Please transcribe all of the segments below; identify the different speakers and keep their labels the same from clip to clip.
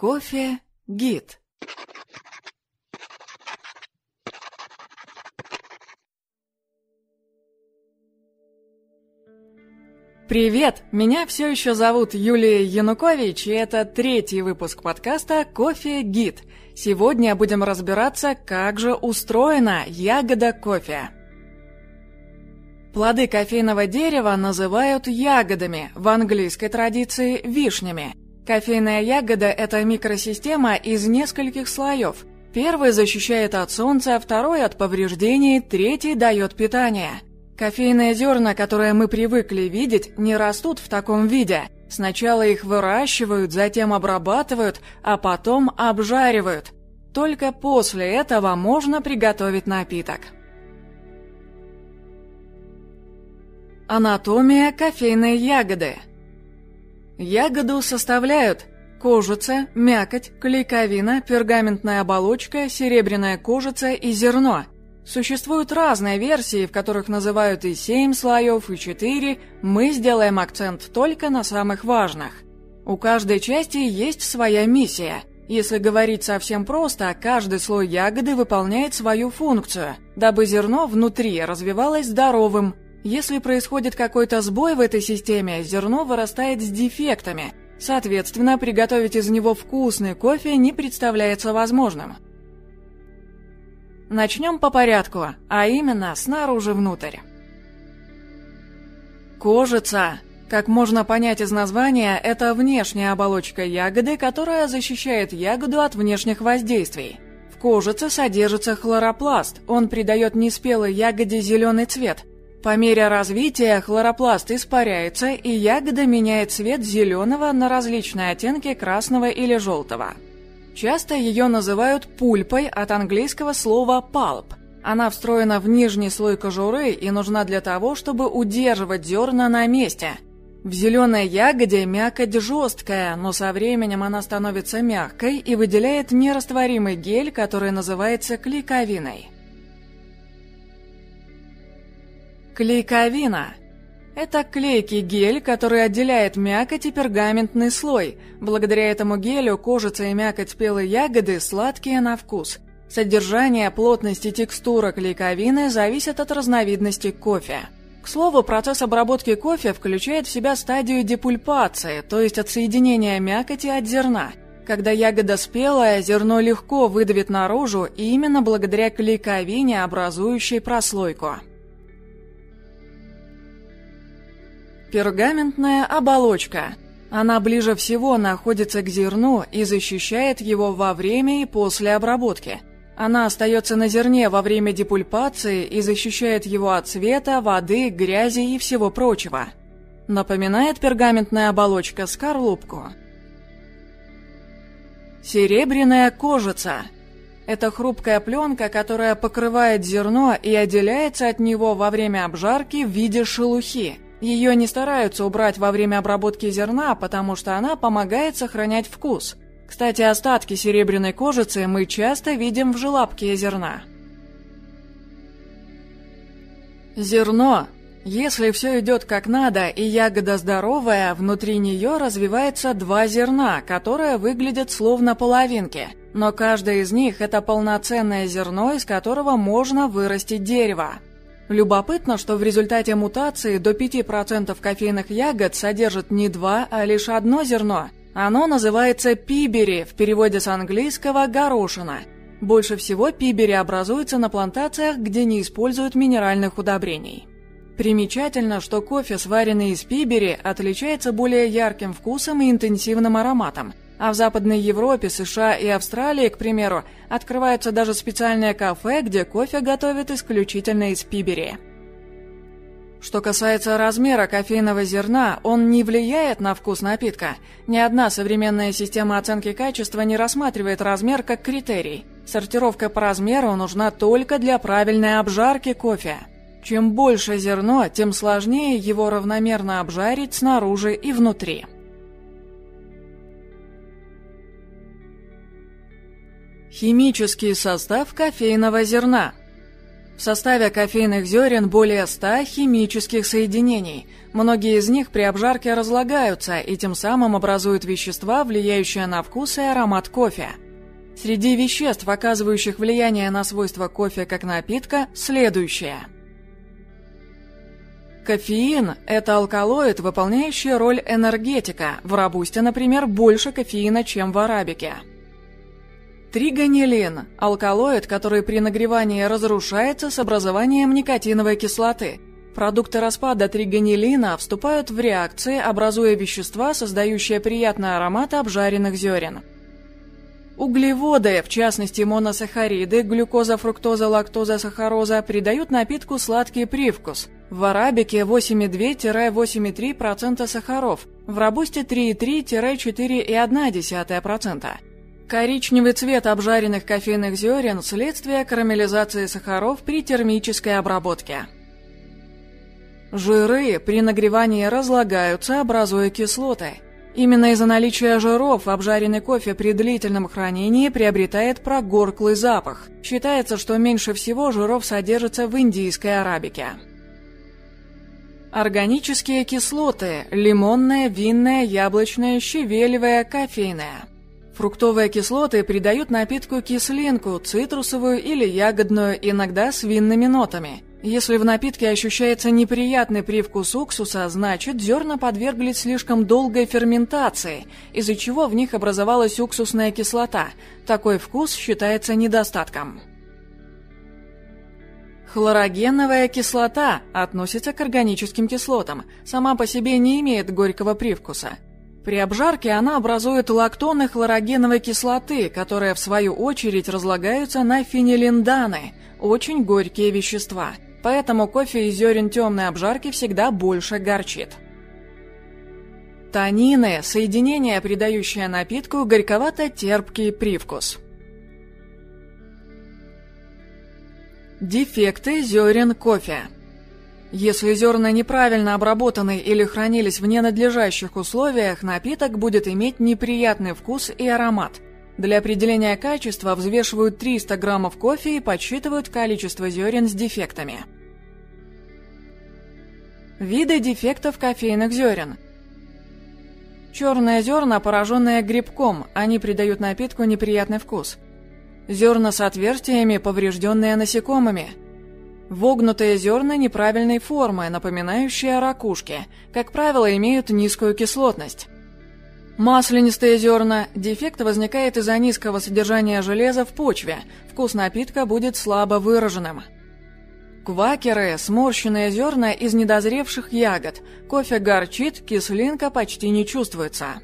Speaker 1: Кофе гид. Привет! Меня все еще зовут Юлия Янукович, и это третий выпуск подкаста «Кофе Гид». Сегодня будем разбираться, как же устроена ягода кофе. Плоды кофейного дерева называют ягодами, в английской традиции – вишнями. Кофейная ягода – это микросистема из нескольких слоев. Первый защищает от солнца, второй – от повреждений, третий – дает питание. Кофейные зерна, которые мы привыкли видеть, не растут в таком виде. Сначала их выращивают, затем обрабатывают, а потом обжаривают. Только после этого можно приготовить напиток. Анатомия кофейной ягоды. Ягоду составляют кожица, мякоть, клейковина, пергаментная оболочка, серебряная кожица и зерно. Существуют разные версии, в которых называют и 7 слоев, и 4, мы сделаем акцент только на самых важных. У каждой части есть своя миссия. Если говорить совсем просто, каждый слой ягоды выполняет свою функцию, дабы зерно внутри развивалось здоровым, если происходит какой-то сбой в этой системе, зерно вырастает с дефектами. Соответственно, приготовить из него вкусный кофе не представляется возможным. Начнем по порядку, а именно снаружи внутрь. Кожица. Как можно понять из названия, это внешняя оболочка ягоды, которая защищает ягоду от внешних воздействий. В кожице содержится хлоропласт, он придает неспелой ягоде зеленый цвет, по мере развития хлоропласт испаряется, и ягода меняет цвет зеленого на различные оттенки красного или желтого. Часто ее называют пульпой от английского слова pulp. Она встроена в нижний слой кожуры и нужна для того, чтобы удерживать зерна на месте. В зеленой ягоде мякоть жесткая, но со временем она становится мягкой и выделяет нерастворимый гель, который называется клейковиной. Клейковина. Это клейкий гель, который отделяет мякоть и пергаментный слой. Благодаря этому гелю кожица и мякоть спелой ягоды сладкие на вкус. Содержание, плотность и текстура клейковины зависят от разновидности кофе. К слову, процесс обработки кофе включает в себя стадию депульпации, то есть отсоединения мякоти от зерна. Когда ягода спелая, зерно легко выдавит наружу, и именно благодаря клейковине, образующей прослойку. Пергаментная оболочка. Она ближе всего находится к зерну и защищает его во время и после обработки. Она остается на зерне во время депульпации и защищает его от света, воды, грязи и всего прочего. Напоминает пергаментная оболочка скорлупку. Серебряная кожица. Это хрупкая пленка, которая покрывает зерно и отделяется от него во время обжарки в виде шелухи. Ее не стараются убрать во время обработки зерна, потому что она помогает сохранять вкус. Кстати, остатки серебряной кожицы мы часто видим в желобке зерна. Зерно. Если все идет как надо и ягода здоровая, внутри нее развивается два зерна, которые выглядят словно половинки. Но каждое из них – это полноценное зерно, из которого можно вырастить дерево. Любопытно, что в результате мутации до 5% кофейных ягод содержит не два, а лишь одно зерно. Оно называется пибери, в переводе с английского «горошина». Больше всего пибери образуется на плантациях, где не используют минеральных удобрений. Примечательно, что кофе, сваренный из пибери, отличается более ярким вкусом и интенсивным ароматом – а в Западной Европе, США и Австралии, к примеру, открываются даже специальные кафе, где кофе готовят исключительно из пибери. Что касается размера кофейного зерна, он не влияет на вкус напитка. Ни одна современная система оценки качества не рассматривает размер как критерий. Сортировка по размеру нужна только для правильной обжарки кофе. Чем больше зерно, тем сложнее его равномерно обжарить снаружи и внутри. Химический состав кофейного зерна. В составе кофейных зерен более 100 химических соединений. Многие из них при обжарке разлагаются и тем самым образуют вещества, влияющие на вкус и аромат кофе. Среди веществ, оказывающих влияние на свойства кофе как напитка, следующее. Кофеин – это алкалоид, выполняющий роль энергетика. В рабусте, например, больше кофеина, чем в арабике. Тригонилин – алкалоид, который при нагревании разрушается с образованием никотиновой кислоты. Продукты распада тригонилина вступают в реакции, образуя вещества, создающие приятный аромат обжаренных зерен. Углеводы, в частности моносахариды, глюкоза, фруктоза, лактоза, сахароза, придают напитку сладкий привкус. В арабике 8,2-8,3% сахаров, в робусте 3,3-4,1%. Коричневый цвет обжаренных кофейных зерен – следствие карамелизации сахаров при термической обработке. Жиры при нагревании разлагаются, образуя кислоты. Именно из-за наличия жиров обжаренный кофе при длительном хранении приобретает прогорклый запах. Считается, что меньше всего жиров содержится в индийской арабике. Органические кислоты – лимонная, винная, яблочная, щавелевая, кофейная – Фруктовые кислоты придают напитку кислинку, цитрусовую или ягодную, иногда с винными нотами. Если в напитке ощущается неприятный привкус уксуса, значит зерна подверглись слишком долгой ферментации, из-за чего в них образовалась уксусная кислота. Такой вкус считается недостатком. Хлорогеновая кислота относится к органическим кислотам, сама по себе не имеет горького привкуса – при обжарке она образует лактоны хлорогеновой кислоты, которые в свою очередь разлагаются на фенилинданы, очень горькие вещества. Поэтому кофе из зерен темной обжарки всегда больше горчит. Танины – соединение, придающее напитку горьковато-терпкий привкус. Дефекты зерен кофе – если зерна неправильно обработаны или хранились в ненадлежащих условиях, напиток будет иметь неприятный вкус и аромат. Для определения качества взвешивают 300 граммов кофе и подсчитывают количество зерен с дефектами. Виды дефектов кофейных зерен. Черные зерна, пораженные грибком, они придают напитку неприятный вкус. Зерна с отверстиями, поврежденные насекомыми – Вогнутые зерна неправильной формы, напоминающие ракушки, как правило, имеют низкую кислотность. Маслянистые зерна. Дефект возникает из-за низкого содержания железа в почве. Вкус напитка будет слабо выраженным. Квакеры – сморщенные зерна из недозревших ягод. Кофе горчит, кислинка почти не чувствуется.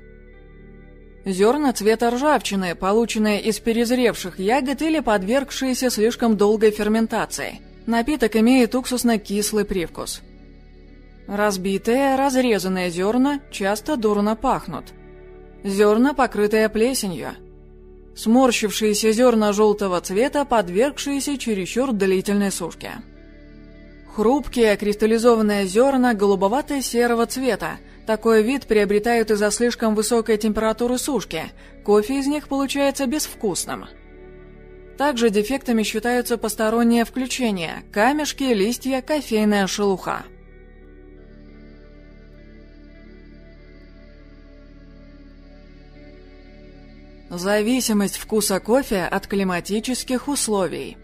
Speaker 1: Зерна цвета ржавчины, полученные из перезревших ягод или подвергшиеся слишком долгой ферментации. Напиток имеет уксусно-кислый привкус. Разбитые, разрезанные зерна часто дурно пахнут. Зерна, покрытые плесенью. Сморщившиеся зерна желтого цвета, подвергшиеся чересчур длительной сушке. Хрупкие кристаллизованные зерна голубовато-серого цвета. Такой вид приобретают из-за слишком высокой температуры сушки. Кофе из них получается безвкусным. Также дефектами считаются посторонние включения – камешки, листья, кофейная шелуха. Зависимость вкуса кофе от климатических условий.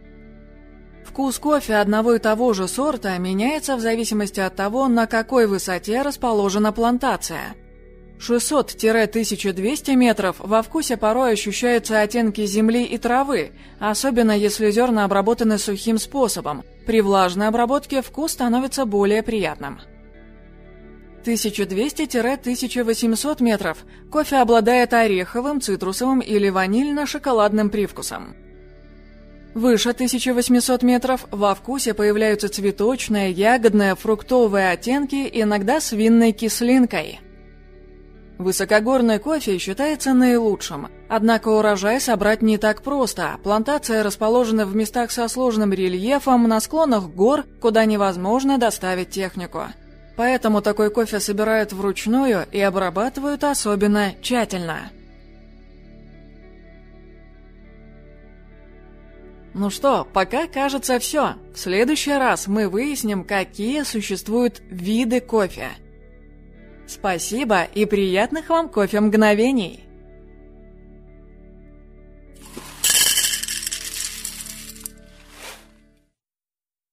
Speaker 1: Вкус кофе одного и того же сорта меняется в зависимости от того, на какой высоте расположена плантация – 600-1200 метров во вкусе порой ощущаются оттенки земли и травы, особенно если зерна обработаны сухим способом. При влажной обработке вкус становится более приятным. 1200-1800 метров кофе обладает ореховым, цитрусовым или ванильно-шоколадным привкусом. Выше 1800 метров во вкусе появляются цветочные, ягодные, фруктовые оттенки, иногда с винной кислинкой – Высокогорный кофе считается наилучшим, однако урожай собрать не так просто. Плантация расположена в местах со сложным рельефом, на склонах гор, куда невозможно доставить технику. Поэтому такой кофе собирают вручную и обрабатывают особенно тщательно. Ну что, пока кажется все. В следующий раз мы выясним, какие существуют виды кофе. Спасибо и приятных вам кофе мгновений!